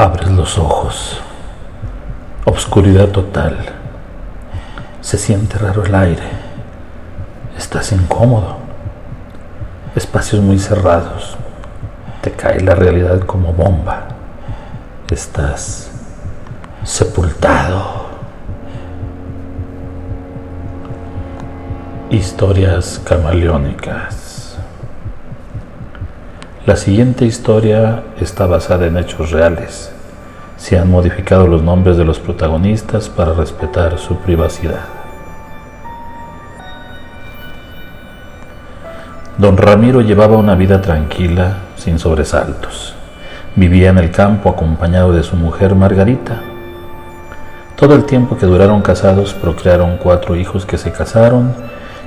Abres los ojos. Obscuridad total. Se siente raro el aire. Estás incómodo. Espacios muy cerrados. Te cae la realidad como bomba. Estás sepultado. Historias camaleónicas. La siguiente historia está basada en hechos reales. Se han modificado los nombres de los protagonistas para respetar su privacidad. Don Ramiro llevaba una vida tranquila, sin sobresaltos. Vivía en el campo acompañado de su mujer Margarita. Todo el tiempo que duraron casados procrearon cuatro hijos que se casaron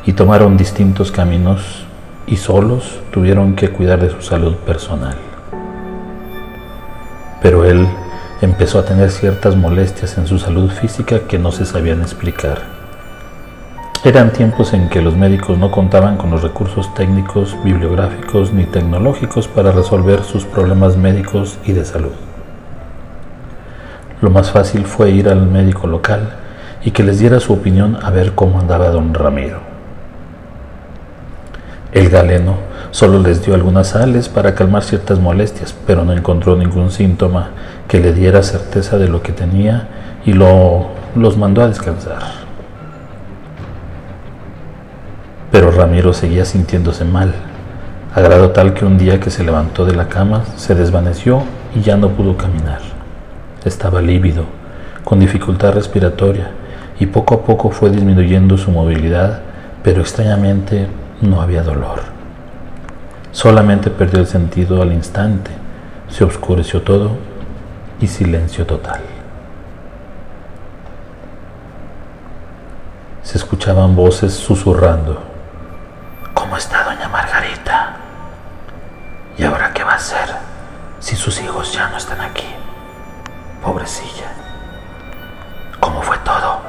y tomaron distintos caminos y solos tuvieron que cuidar de su salud personal. Pero él empezó a tener ciertas molestias en su salud física que no se sabían explicar. Eran tiempos en que los médicos no contaban con los recursos técnicos, bibliográficos ni tecnológicos para resolver sus problemas médicos y de salud. Lo más fácil fue ir al médico local y que les diera su opinión a ver cómo andaba don Ramiro. El galeno solo les dio algunas sales para calmar ciertas molestias, pero no encontró ningún síntoma que le diera certeza de lo que tenía y lo, los mandó a descansar. Pero Ramiro seguía sintiéndose mal, a grado tal que un día que se levantó de la cama se desvaneció y ya no pudo caminar. Estaba lívido, con dificultad respiratoria, y poco a poco fue disminuyendo su movilidad, pero extrañamente no había dolor. Solamente perdió el sentido al instante, se oscureció todo y silencio total. Se escuchaban voces susurrando. ¿Cómo está doña Margarita? ¿Y ahora qué va a hacer si sus hijos ya no están aquí? Pobrecilla. ¿Cómo fue todo?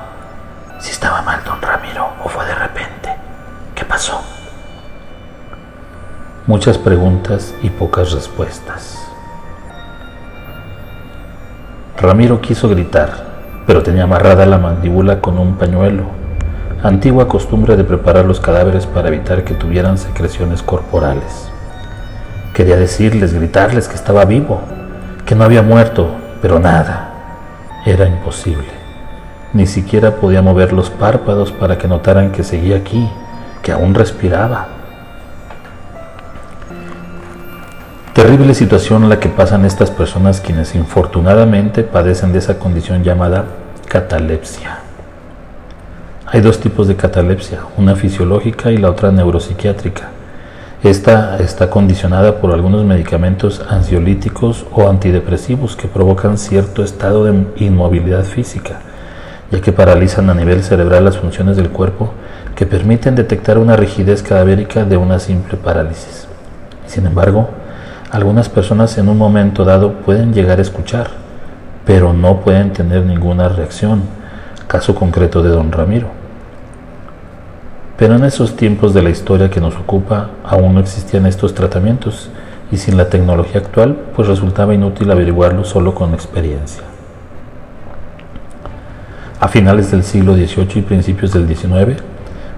Si estaba mal don Ramiro o fue de repente. ¿Qué pasó? Muchas preguntas y pocas respuestas. Ramiro quiso gritar, pero tenía amarrada la mandíbula con un pañuelo, antigua costumbre de preparar los cadáveres para evitar que tuvieran secreciones corporales. Quería decirles, gritarles que estaba vivo, que no había muerto, pero nada. Era imposible. Ni siquiera podía mover los párpados para que notaran que seguía aquí, que aún respiraba. Terrible situación la que pasan estas personas quienes infortunadamente padecen de esa condición llamada catalepsia. Hay dos tipos de catalepsia, una fisiológica y la otra neuropsiquiátrica. Esta está condicionada por algunos medicamentos ansiolíticos o antidepresivos que provocan cierto estado de inmovilidad física, ya que paralizan a nivel cerebral las funciones del cuerpo que permiten detectar una rigidez cadavérica de una simple parálisis. Sin embargo, algunas personas en un momento dado pueden llegar a escuchar, pero no pueden tener ninguna reacción, caso concreto de don Ramiro. Pero en esos tiempos de la historia que nos ocupa aún no existían estos tratamientos y sin la tecnología actual pues resultaba inútil averiguarlo solo con experiencia. A finales del siglo XVIII y principios del XIX,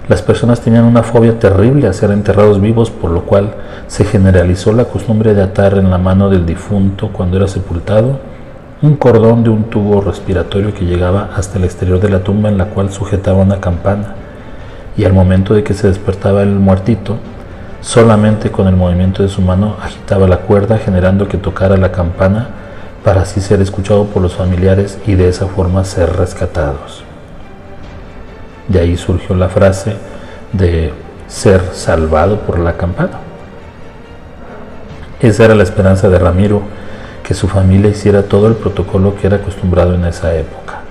las personas tenían una fobia terrible a ser enterrados vivos, por lo cual se generalizó la costumbre de atar en la mano del difunto cuando era sepultado un cordón de un tubo respiratorio que llegaba hasta el exterior de la tumba en la cual sujetaba una campana. Y al momento de que se despertaba el muertito, solamente con el movimiento de su mano agitaba la cuerda generando que tocara la campana para así ser escuchado por los familiares y de esa forma ser rescatados. De ahí surgió la frase de ser salvado por la campana. Esa era la esperanza de Ramiro, que su familia hiciera todo el protocolo que era acostumbrado en esa época.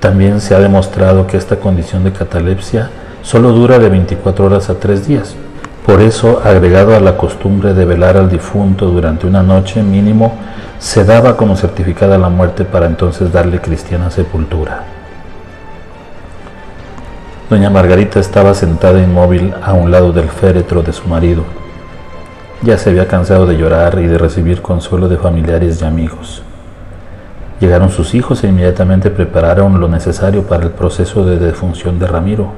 También se ha demostrado que esta condición de catalepsia solo dura de 24 horas a 3 días. Por eso, agregado a la costumbre de velar al difunto durante una noche mínimo, se daba como certificada la muerte para entonces darle cristiana sepultura. Doña Margarita estaba sentada inmóvil a un lado del féretro de su marido. Ya se había cansado de llorar y de recibir consuelo de familiares y amigos. Llegaron sus hijos e inmediatamente prepararon lo necesario para el proceso de defunción de Ramiro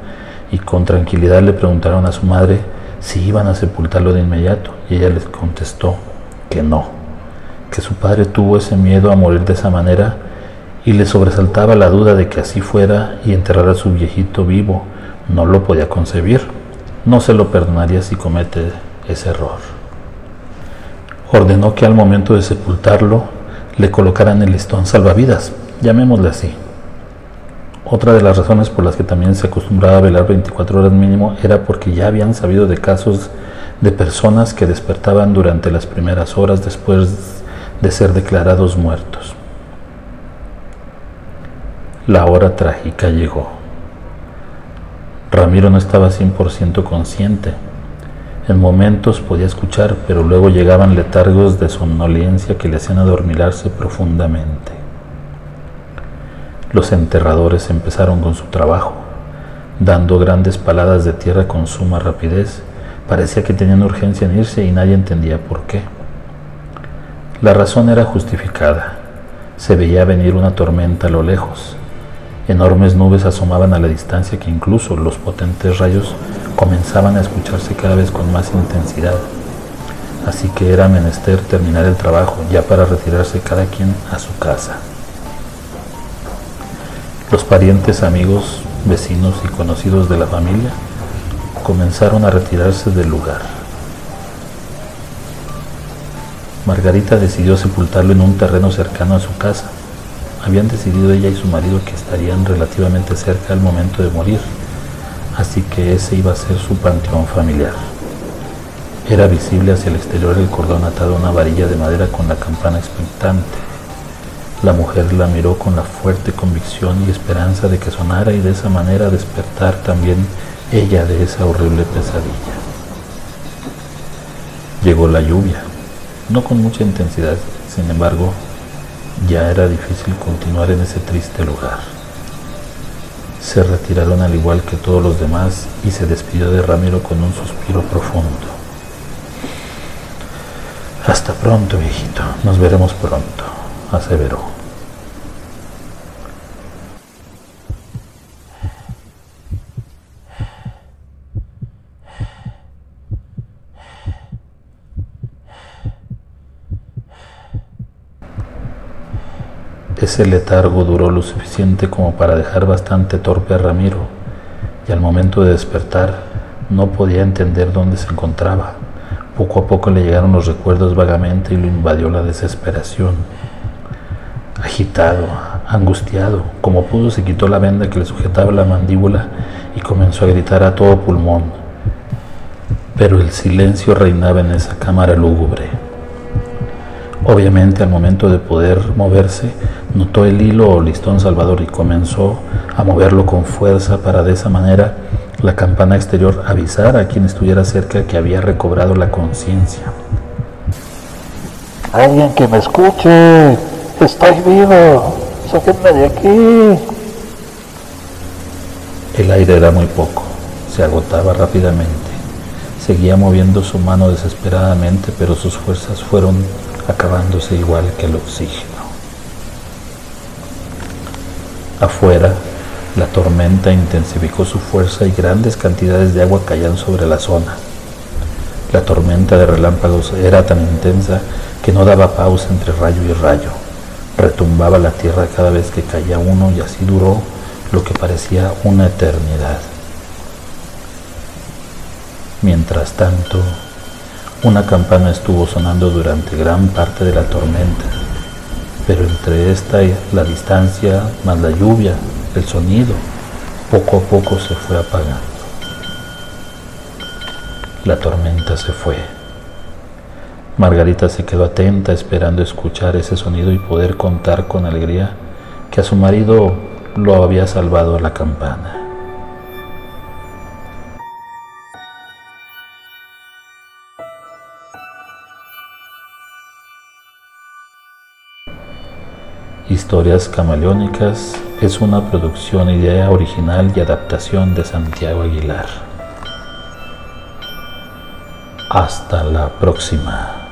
y con tranquilidad le preguntaron a su madre si iban a sepultarlo de inmediato y ella les contestó que no, que su padre tuvo ese miedo a morir de esa manera y le sobresaltaba la duda de que así fuera y enterrar a su viejito vivo. No lo podía concebir, no se lo perdonaría si comete ese error. Ordenó que al momento de sepultarlo le colocaran el listón salvavidas, llamémosle así. Otra de las razones por las que también se acostumbraba a velar 24 horas mínimo era porque ya habían sabido de casos de personas que despertaban durante las primeras horas después de ser declarados muertos. La hora trágica llegó. Ramiro no estaba 100% consciente. En momentos podía escuchar, pero luego llegaban letargos de somnolencia que le hacían adormilarse profundamente. Los enterradores empezaron con su trabajo, dando grandes paladas de tierra con suma rapidez. Parecía que tenían urgencia en irse y nadie entendía por qué. La razón era justificada. Se veía venir una tormenta a lo lejos. Enormes nubes asomaban a la distancia que incluso los potentes rayos comenzaban a escucharse cada vez con más intensidad. Así que era menester terminar el trabajo ya para retirarse cada quien a su casa. Los parientes, amigos, vecinos y conocidos de la familia comenzaron a retirarse del lugar. Margarita decidió sepultarlo en un terreno cercano a su casa. Habían decidido ella y su marido que estarían relativamente cerca al momento de morir así que ese iba a ser su panteón familiar. Era visible hacia el exterior el cordón atado a una varilla de madera con la campana expectante. La mujer la miró con la fuerte convicción y esperanza de que sonara y de esa manera despertar también ella de esa horrible pesadilla. Llegó la lluvia, no con mucha intensidad, sin embargo, ya era difícil continuar en ese triste lugar se retiraron al igual que todos los demás y se despidió de Ramiro con un suspiro profundo. Hasta pronto, viejito, nos veremos pronto, aseveró. Ese letargo duró lo suficiente como para dejar bastante torpe a Ramiro, y al momento de despertar no podía entender dónde se encontraba. Poco a poco le llegaron los recuerdos vagamente y lo invadió la desesperación. Agitado, angustiado, como pudo se quitó la venda que le sujetaba la mandíbula y comenzó a gritar a todo pulmón. Pero el silencio reinaba en esa cámara lúgubre. Obviamente al momento de poder moverse, notó el hilo o listón salvador y comenzó a moverlo con fuerza para de esa manera la campana exterior avisar a quien estuviera cerca que había recobrado la conciencia. Alguien que me escuche, estoy vivo, sáquenme de aquí. El aire era muy poco, se agotaba rápidamente. Seguía moviendo su mano desesperadamente, pero sus fuerzas fueron acabándose igual que el oxígeno. Afuera, la tormenta intensificó su fuerza y grandes cantidades de agua caían sobre la zona. La tormenta de relámpagos era tan intensa que no daba pausa entre rayo y rayo. Retumbaba la tierra cada vez que caía uno y así duró lo que parecía una eternidad. Mientras tanto, una campana estuvo sonando durante gran parte de la tormenta pero entre esta y la distancia, más la lluvia, el sonido, poco a poco se fue apagando. La tormenta se fue. Margarita se quedó atenta esperando escuchar ese sonido y poder contar con alegría que a su marido lo había salvado la campana. Historias Camaleónicas es una producción, idea original y adaptación de Santiago Aguilar. Hasta la próxima.